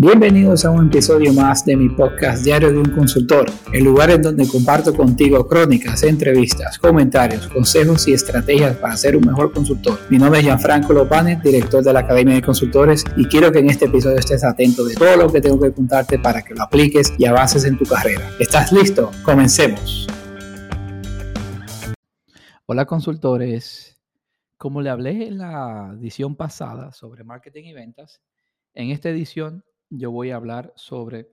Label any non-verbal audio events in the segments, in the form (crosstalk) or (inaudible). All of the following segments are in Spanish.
Bienvenidos a un episodio más de mi podcast Diario de un Consultor, el lugar en donde comparto contigo crónicas, entrevistas, comentarios, consejos y estrategias para ser un mejor consultor. Mi nombre es Gianfranco Lopane, director de la Academia de Consultores, y quiero que en este episodio estés atento de todo lo que tengo que contarte para que lo apliques y avances en tu carrera. ¿Estás listo? Comencemos. Hola consultores. Como le hablé en la edición pasada sobre marketing y ventas, en esta edición yo voy a hablar sobre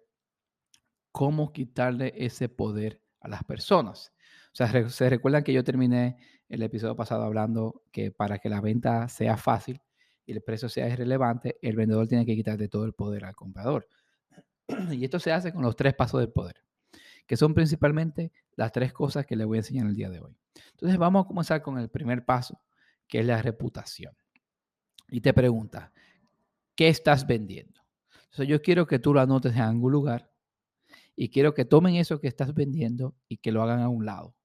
cómo quitarle ese poder a las personas. O sea, se recuerdan que yo terminé el episodio pasado hablando que para que la venta sea fácil y el precio sea irrelevante, el vendedor tiene que quitarle todo el poder al comprador. (clears throat) Y esto se hace con los tres pasos del poder, que son principalmente las tres cosas que le voy a enseñar el día de hoy. Entonces vamos a comenzar con el primer paso, que es la reputación. Y te pregunta, ¿qué estás vendiendo? Yo quiero que tú lo anotes en algún lugar y quiero que tomen eso que estás vendiendo y que lo hagan a un lado,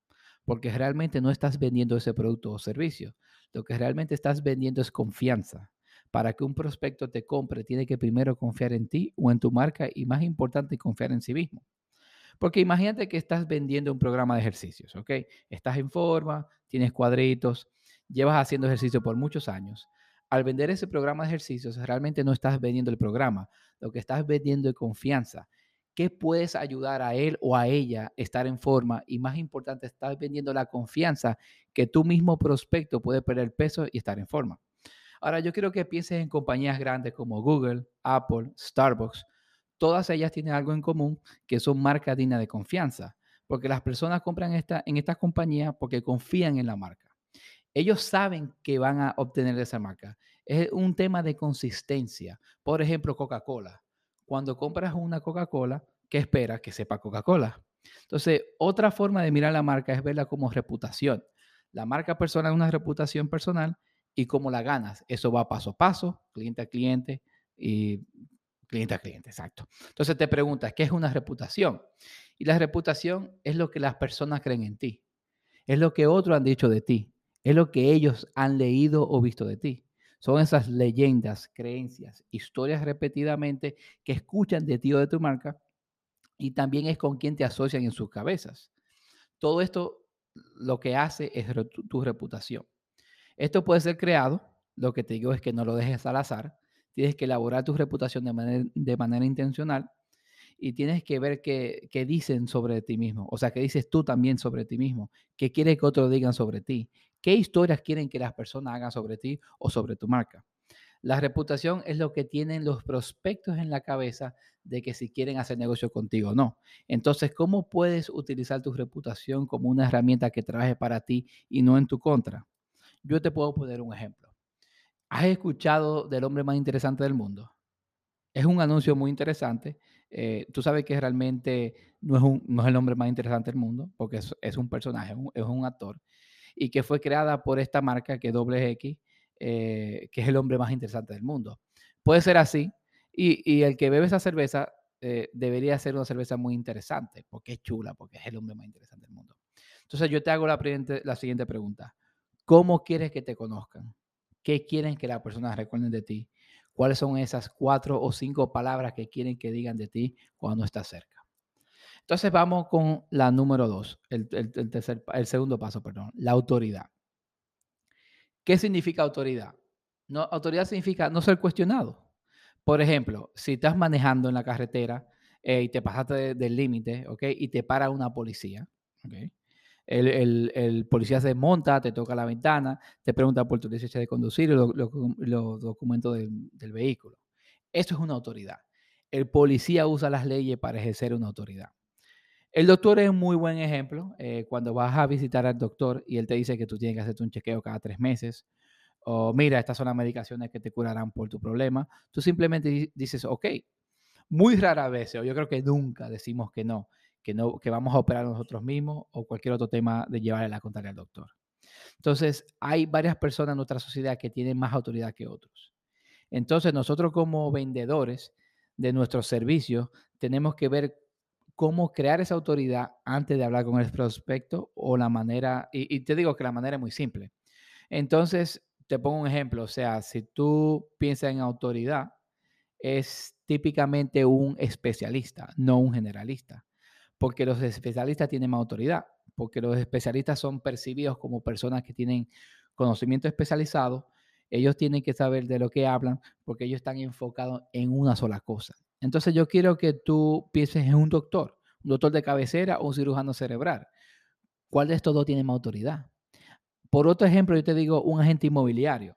porque realmente no estás vendiendo ese producto o servicio. Lo que realmente estás vendiendo es confianza. Para que un prospecto te compre, tiene que primero confiar en ti o en tu marca y más importante, confiar en sí mismo. Porque imagínate que estás vendiendo un programa de ejercicios, ¿ok? Estás en forma, tienes cuadritos, llevas haciendo ejercicio por muchos años al vender ese programa de ejercicios, realmente no estás vendiendo el programa, lo que estás vendiendo es confianza. ¿Qué puedes ayudar a él o a ella estar en forma? Y más importante, estás vendiendo la confianza que tú mismo prospecto puede perder peso y estar en forma. Ahora, yo quiero que pienses en compañías grandes como Google, Apple, Starbucks. Todas ellas tienen algo en común, que son marcas dignas de confianza, porque las personas compran esta, en estas compañías porque confían en la marca ellos saben que van a obtener esa marca. Es un tema de consistencia. Por ejemplo, Coca-Cola. Cuando compras una Coca-Cola, ¿qué esperas? Que sepa Coca-Cola. Entonces, otra forma de mirar la marca es verla como reputación. La marca personal es una reputación personal y cómo la ganas. Eso va paso a paso, cliente a cliente y cliente a cliente, exacto. Entonces te preguntas, ¿qué es una reputación? Y la reputación es lo que las personas creen en ti. Es lo que otros han dicho de ti. Es lo que ellos han leído o visto de ti. Son esas leyendas, creencias, historias repetidamente que escuchan de ti o de tu marca y también es con quien te asocian en sus cabezas. Todo esto lo que hace es tu, reputación. Esto puede ser creado, lo que te digo es que no lo dejes al azar, tienes que elaborar tu reputación de manera, intencional y tienes que ver qué, qué, dicen sobre ti mismo, o sea, qué dices tú también sobre ti mismo, qué quieres que otros digan sobre ti, ¿Qué historias quieren que las personas hagan sobre ti o sobre tu marca? La reputación es lo que tienen los prospectos en la cabeza de que si quieren hacer negocio contigo o no. Entonces, ¿cómo puedes utilizar tu reputación como una herramienta que trabaje para ti y no en tu contra? Yo te puedo poner un ejemplo. ¿Has escuchado del hombre más interesante del mundo? Es un anuncio muy interesante. Eh, tú sabes que realmente no es, un, no es el hombre más interesante del mundo, porque es, un personaje, es un actor y que fue creada por esta marca que es X, eh, que es el hombre más interesante del mundo. Puede ser así, y, el que bebe esa cerveza eh, debería ser una cerveza muy interesante, porque es chula, porque es el hombre más interesante del mundo. Entonces yo te hago la, la siguiente pregunta. ¿Cómo quieres que te conozcan? ¿Qué quieren que las personas recuerden de ti? ¿Cuáles son esas cuatro o cinco palabras que quieren que digan de ti cuando estás cerca? Entonces vamos con la número dos, el, tercer, el segundo paso, perdón, la autoridad. ¿Qué significa autoridad? No, autoridad significa no ser cuestionado. Por ejemplo, si estás manejando en la carretera eh, y te pasaste del límite, ¿ok? Y te para una policía, ¿ok? El, policía se monta, te toca la ventana, te pregunta por tu licencia de conducir y los documentos del, del vehículo. Eso es una autoridad. El policía usa las leyes para ejercer una autoridad. El doctor es un muy buen ejemplo. Eh, cuando vas a visitar al doctor y él te dice que tú tienes que hacerte un chequeo cada tres meses, o mira, estas son las medicaciones que te curarán por tu problema, tú simplemente dices, ok. Muy rara vez, o yo creo que nunca decimos que no, que no, que vamos a operar nosotros mismos o cualquier otro tema de llevarle la contraria al doctor. Entonces, hay varias personas en nuestra sociedad que tienen más autoridad que otros. Entonces, nosotros como vendedores de nuestros servicios tenemos que ver cómo crear esa autoridad antes de hablar con el prospecto o la manera, y, te digo que la manera es muy simple. Entonces, te pongo un ejemplo, o sea, si tú piensas en autoridad, es típicamente un especialista, no un generalista, porque los especialistas tienen más autoridad, porque los especialistas son percibidos como personas que tienen conocimiento especializado, ellos tienen que saber de lo que hablan porque ellos están enfocados en una sola cosa. Entonces yo quiero que tú pienses en un doctor, un doctor de cabecera o un cirujano cerebral. ¿Cuál de estos dos tiene más autoridad? Por otro ejemplo, yo te digo un agente inmobiliario.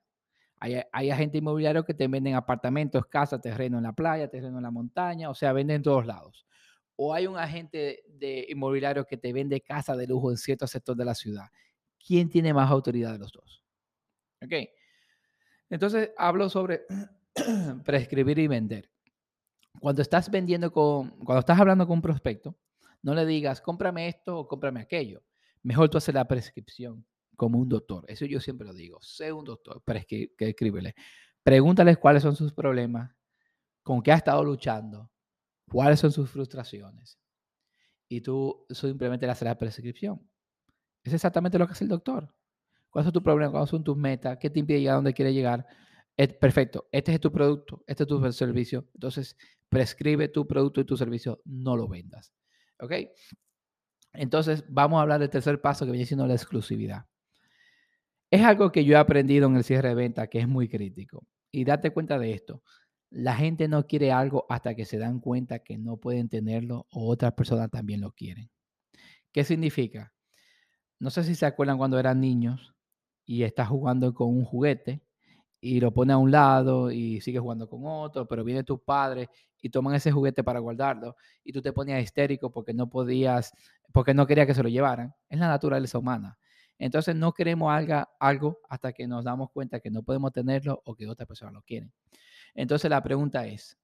Hay, agentes inmobiliarios que te venden apartamentos, casas, terreno en la playa, terreno en la montaña, o sea, venden en todos lados. O hay un agente de inmobiliario que te vende casa de lujo en cierto sector de la ciudad. ¿Quién tiene más autoridad de los dos? ¿Ok? Entonces, hablo sobre (clears throat) prescribir y vender. Cuando estás vendiendo con, cuando estás hablando con un prospecto, no le digas, cómprame esto o cómprame aquello. Mejor tú haces la prescripción como un doctor. Eso yo siempre lo digo. Sé un doctor, que, escríbele. Pregúntales cuáles son sus problemas, con qué ha estado luchando, cuáles son sus frustraciones. Y tú simplemente le haces la prescripción. Es exactamente lo que hace el doctor. ¿Cuáles son tus problemas? ¿Cuáles son tus metas? ¿Qué te impide llegar a donde quieres llegar? Perfecto, este es tu producto, este es tu servicio. Entonces, prescribe tu producto y tu servicio, no lo vendas. ¿Ok? Entonces, vamos a hablar del tercer paso que viene siendo la exclusividad. Es algo que yo he aprendido en el cierre de venta que es muy crítico. Y date cuenta de esto. La gente no quiere algo hasta que se dan cuenta que no pueden tenerlo o otras personas también lo quieren. ¿Qué significa? No sé si se acuerdan cuando eran niños y estás jugando con un juguete y lo pone a un lado y sigue jugando con otro, pero viene tu padre y toman ese juguete para guardarlo y tú te ponías histérico porque no podías, porque no quería que se lo llevaran. Es la naturaleza humana. Entonces no queremos algo, hasta que nos damos cuenta que no podemos tenerlo o que otra persona lo quiere. Entonces la pregunta es,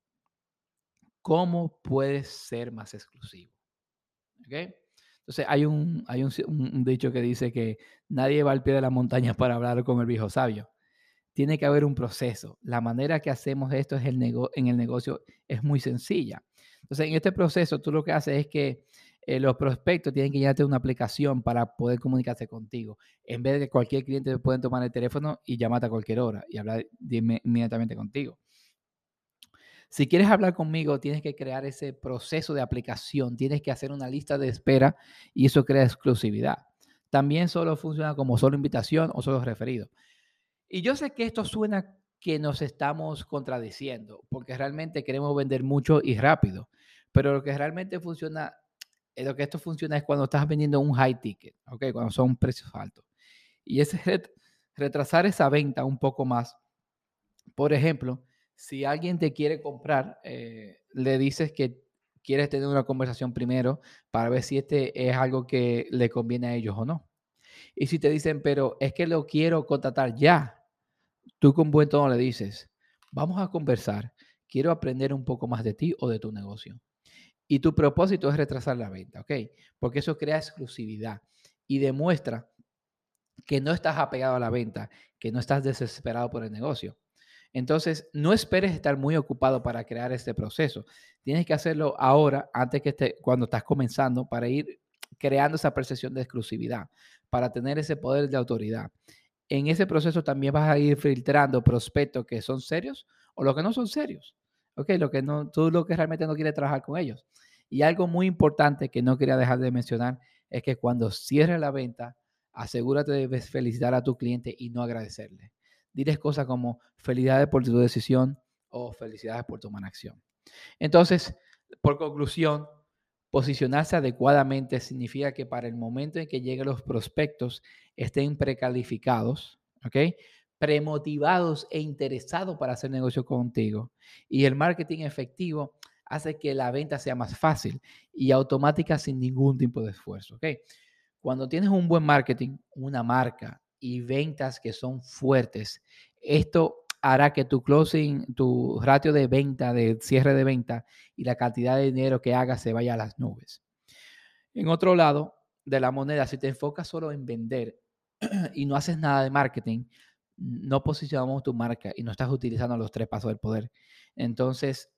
¿cómo puedes ser más exclusivo? Entonces hay, un, hay un, dicho que dice que nadie va al pie de la montaña para hablar con el viejo sabio. Tiene que haber un proceso. La manera que hacemos esto es el en el negocio es muy sencilla. Entonces, en este proceso, tú lo que haces es que eh, los prospectos tienen que llenarte una aplicación para poder comunicarse contigo. En vez de que cualquier cliente pueden tomar el teléfono y llamarte a cualquier hora y hablar inmediatamente contigo. Si quieres hablar conmigo, tienes que crear ese proceso de aplicación, tienes que hacer una lista de espera y eso crea exclusividad. También solo funciona como solo invitación o solo referido. Y yo sé que esto suena que nos estamos contradiciendo, porque realmente queremos vender mucho y rápido, pero lo que realmente funciona eh, lo que esto funciona es cuando estás vendiendo un high ticket. Cuando son precios altos. Y es retrasar esa venta un poco más. Por ejemplo, si alguien te quiere comprar, eh, le dices que quieres tener una conversación primero para ver si este es algo que le conviene a ellos o no. Y si te dicen, pero es que lo quiero contratar ya, tú con buen tono le dices, vamos a conversar, quiero aprender un poco más de ti o de tu negocio. Y tu propósito es retrasar la venta, ¿ok? Porque eso crea exclusividad y demuestra que no estás apegado a la venta, que no estás desesperado por el negocio. Entonces, no esperes estar muy ocupado para crear este proceso. Tienes que hacerlo ahora, antes que esté, cuando estás comenzando, para ir creando esa percepción de exclusividad, para tener ese poder de autoridad. En ese proceso también vas a ir filtrando prospectos que son serios o los que no son serios. Ok, lo que no, tú lo que realmente no quieres trabajar con ellos. Y algo muy importante que no quería dejar de mencionar es que cuando cierres la venta, asegúrate de felicitar a tu cliente y no agradecerle. Diles cosas como felicidades por tu decisión o felicidades por tu buena acción. Entonces, por conclusión, posicionarse adecuadamente significa que para el momento en que lleguen los prospectos estén precalificados, ¿ok? premotivados e interesados para hacer negocio contigo. Y el marketing efectivo hace que la venta sea más fácil y automática sin ningún tipo de esfuerzo. ¿okay? Cuando tienes un buen marketing, una marca y ventas que son fuertes, esto hará que tu closing, tu ratio de venta, de cierre de venta y la cantidad de dinero que hagas se vaya a las nubes. En otro lado de la moneda, si te enfocas solo en vender (clears throat) y no haces nada de marketing, no posicionamos tu marca y no estás utilizando los tres pasos del poder. Entonces,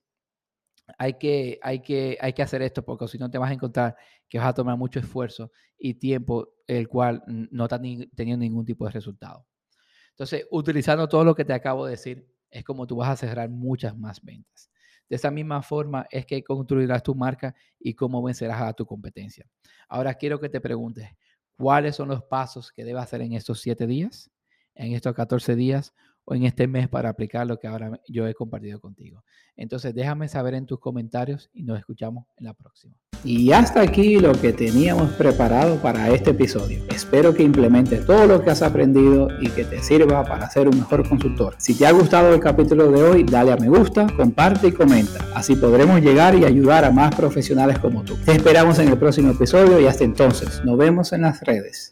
hay que, hay, que, hay que hacer esto porque si no te vas a encontrar que vas a tomar mucho esfuerzo y tiempo el cual no estás teniendo ningún tipo de resultado. Entonces, utilizando todo lo que te acabo de decir, es como tú vas a cerrar muchas más ventas. De esa misma forma es que construirás tu marca y cómo vencerás a tu competencia. Ahora quiero que te preguntes, ¿cuáles son los pasos que debes hacer en estos siete días, en estos 14 días o en este mes para aplicar lo que ahora yo he compartido contigo? Entonces déjame saber en tus comentarios y nos escuchamos en la próxima. Y hasta aquí lo que teníamos preparado para este episodio. Espero que implementes todo lo que has aprendido y que te sirva para ser un mejor consultor. Si te ha gustado el capítulo de hoy, dale a me gusta, comparte y comenta. Así podremos llegar y ayudar a más profesionales como tú. Te esperamos en el próximo episodio y hasta entonces, nos vemos en las redes.